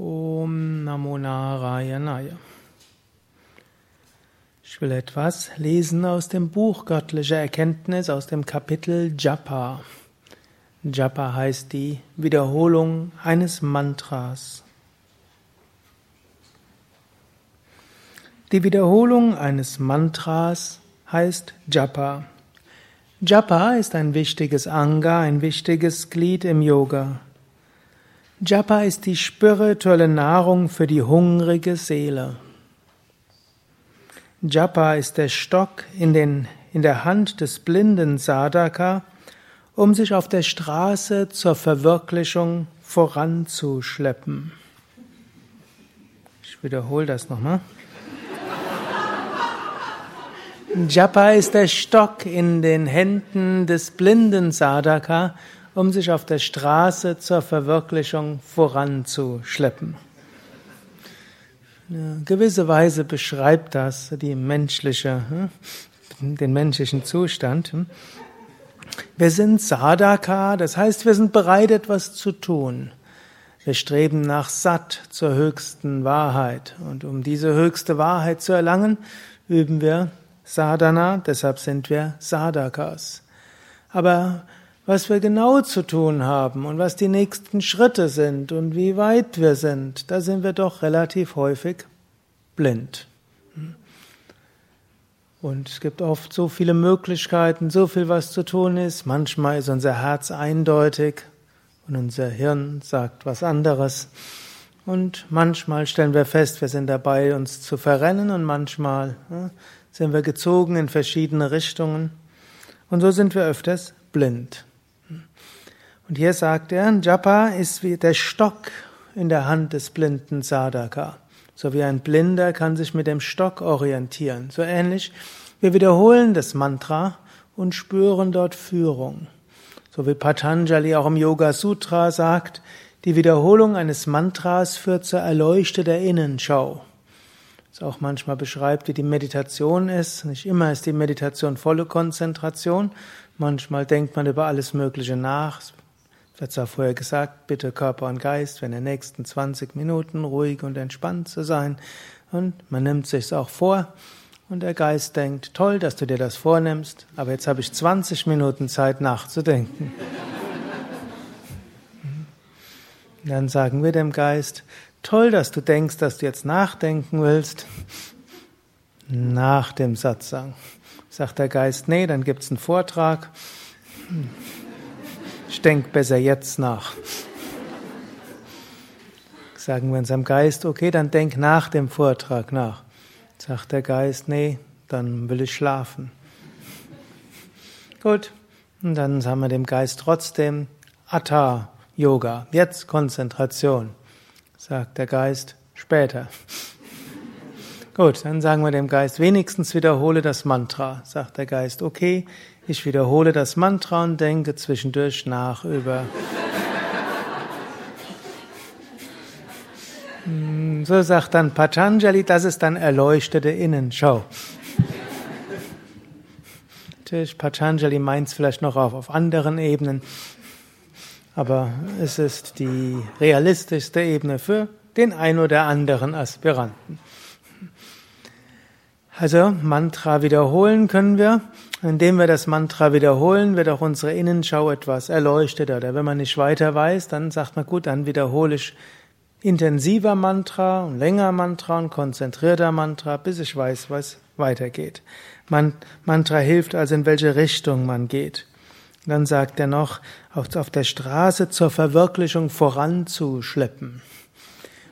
Om Namo Narayanaya. Ich will etwas lesen aus dem Buch Göttliche Erkenntnis aus dem Kapitel Japa. Japa heißt die Wiederholung eines Mantras. Die Wiederholung eines Mantras heißt Japa. Japa ist ein wichtiges Anga, ein wichtiges Glied im Yoga. Japa ist die spirituelle Nahrung für die hungrige Seele. Japa ist der Stock in, den, in der Hand des blinden Sadhaka, um sich auf der Straße zur Verwirklichung voranzuschleppen. Ich wiederhole das nochmal. Japa ist der Stock in den Händen des blinden Sadhaka, um sich auf der Straße zur Verwirklichung voranzuschleppen. Eine gewisse Weise beschreibt das die menschliche, hm, den menschlichen Zustand. Wir sind Sadhaka, das heißt, wir sind bereit, etwas zu tun. Wir streben nach Sat zur höchsten Wahrheit. Und um diese höchste Wahrheit zu erlangen, üben wir Sadhana, deshalb sind wir Sadhakas. Aber was wir genau zu tun haben und was die nächsten Schritte sind und wie weit wir sind, da sind wir doch relativ häufig blind. Und es gibt oft so viele Möglichkeiten, so viel, was zu tun ist. Manchmal ist unser Herz eindeutig und unser Hirn sagt was anderes. Und manchmal stellen wir fest, wir sind dabei, uns zu verrennen und manchmal ja, sind wir gezogen in verschiedene Richtungen. Und so sind wir öfters blind. Und hier sagt er, Japa ist wie der Stock in der Hand des blinden Sadhaka. So wie ein Blinder kann sich mit dem Stock orientieren. So ähnlich, wir wiederholen das Mantra und spüren dort Führung. So wie Patanjali auch im Yoga Sutra sagt, die Wiederholung eines Mantras führt zur erleuchteter Innenschau. Das auch manchmal beschreibt, wie die Meditation ist. Nicht immer ist die Meditation volle Konzentration. Manchmal denkt man über alles Mögliche nach. Wird zwar vorher gesagt, bitte Körper und Geist in den nächsten 20 Minuten ruhig und entspannt zu sein. Und man nimmt sich auch vor. Und der Geist denkt, toll, dass du dir das vornimmst, aber jetzt habe ich 20 Minuten Zeit nachzudenken. Dann sagen wir dem Geist, toll, dass du denkst, dass du jetzt nachdenken willst. Nach dem Satzang. Sagt der Geist, nee, dann gibt's einen Vortrag. Ich denke besser jetzt nach. Sagen wir unserem Geist, okay, dann denk nach dem Vortrag nach. Sagt der Geist, nee, dann will ich schlafen. Gut, und dann sagen wir dem Geist trotzdem Atta Yoga, jetzt Konzentration. Sagt der Geist, später. Gut, dann sagen wir dem Geist, wenigstens wiederhole das Mantra. Sagt der Geist, okay, ich wiederhole das Mantra und denke zwischendurch nach über. Hm, so sagt dann Patanjali, das ist dann erleuchtete Innenschau. Natürlich, Patanjali meint es vielleicht noch auf, auf anderen Ebenen, aber es ist die realistischste Ebene für den ein oder anderen Aspiranten. Also Mantra wiederholen können wir. Indem wir das Mantra wiederholen, wird auch unsere Innenschau etwas erleuchtet. Oder wenn man nicht weiter weiß, dann sagt man gut, dann wiederhole ich intensiver Mantra, länger Mantra und konzentrierter Mantra, bis ich weiß, was weitergeht. Man, Mantra hilft also, in welche Richtung man geht. Dann sagt er noch, auf der Straße zur Verwirklichung voranzuschleppen.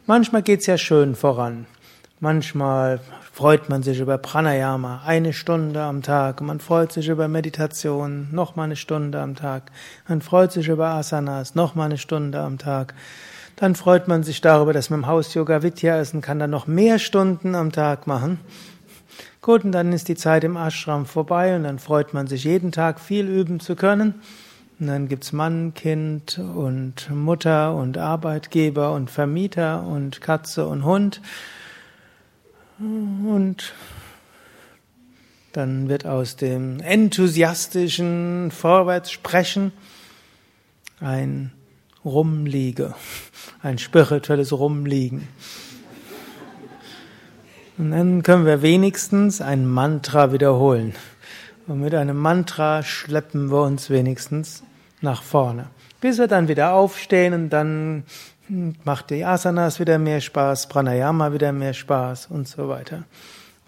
Manchmal geht's ja schön voran. Manchmal freut man sich über Pranayama, eine Stunde am Tag. Man freut sich über Meditation, noch mal eine Stunde am Tag. Man freut sich über Asanas, noch mal eine Stunde am Tag. Dann freut man sich darüber, dass man im Haus Yoga Vidya ist und kann dann noch mehr Stunden am Tag machen. Gut, und dann ist die Zeit im Ashram vorbei und dann freut man sich jeden Tag viel üben zu können. Und dann gibt's Mann, Kind und Mutter und Arbeitgeber und Vermieter und Katze und Hund. Und dann wird aus dem enthusiastischen Vorwärtssprechen ein Rumliege. Ein spirituelles Rumliegen. Und dann können wir wenigstens ein Mantra wiederholen. Und mit einem Mantra schleppen wir uns wenigstens nach vorne. Bis wir dann wieder aufstehen und dann macht die Asanas wieder mehr Spaß, Pranayama wieder mehr Spaß und so weiter.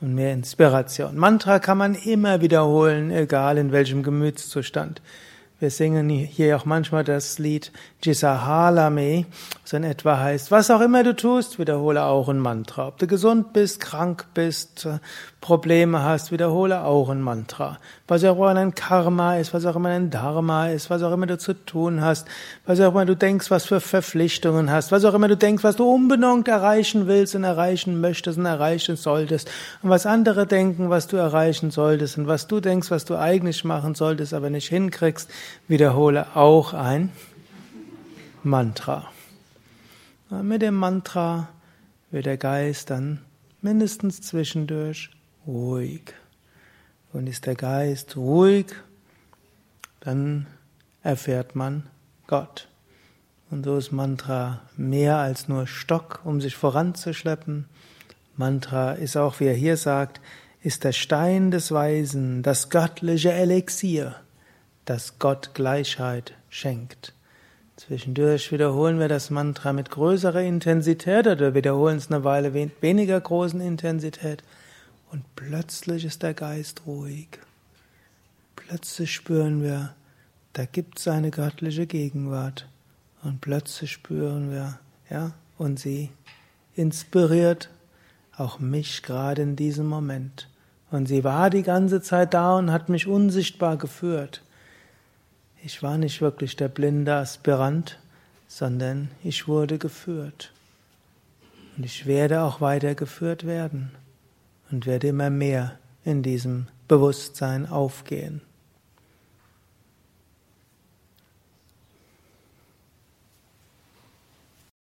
Und mehr Inspiration. Mantra kann man immer wiederholen, egal in welchem Gemütszustand. Wir singen hier auch manchmal das Lied Jisahalame, was in etwa heißt, was auch immer du tust, wiederhole auch ein Mantra. Ob du gesund bist, krank bist, Probleme hast, wiederhole auch ein Mantra. Was auch immer dein Karma ist, was auch immer dein Dharma ist, was auch immer du zu tun hast, was auch immer du denkst, was für Verpflichtungen hast, was auch immer du denkst, was du unbenannt erreichen willst und erreichen möchtest und erreichen solltest und was andere denken, was du erreichen solltest und was du denkst, was du eigentlich machen solltest, aber nicht hinkriegst, wiederhole auch ein Mantra. Mit dem Mantra wird der Geist dann mindestens zwischendurch ruhig. Und ist der Geist ruhig, dann erfährt man Gott. Und so ist Mantra mehr als nur Stock, um sich voranzuschleppen. Mantra ist auch, wie er hier sagt, ist der Stein des Weisen, das göttliche Elixier das Gott Gleichheit schenkt. Zwischendurch wiederholen wir das Mantra mit größerer Intensität oder wiederholen es eine Weile mit weniger großen Intensität und plötzlich ist der Geist ruhig. Plötzlich spüren wir, da gibt es eine göttliche Gegenwart und plötzlich spüren wir, ja, und sie inspiriert auch mich gerade in diesem Moment. Und sie war die ganze Zeit da und hat mich unsichtbar geführt. Ich war nicht wirklich der blinde Aspirant, sondern ich wurde geführt. Und ich werde auch weiter geführt werden und werde immer mehr in diesem Bewusstsein aufgehen.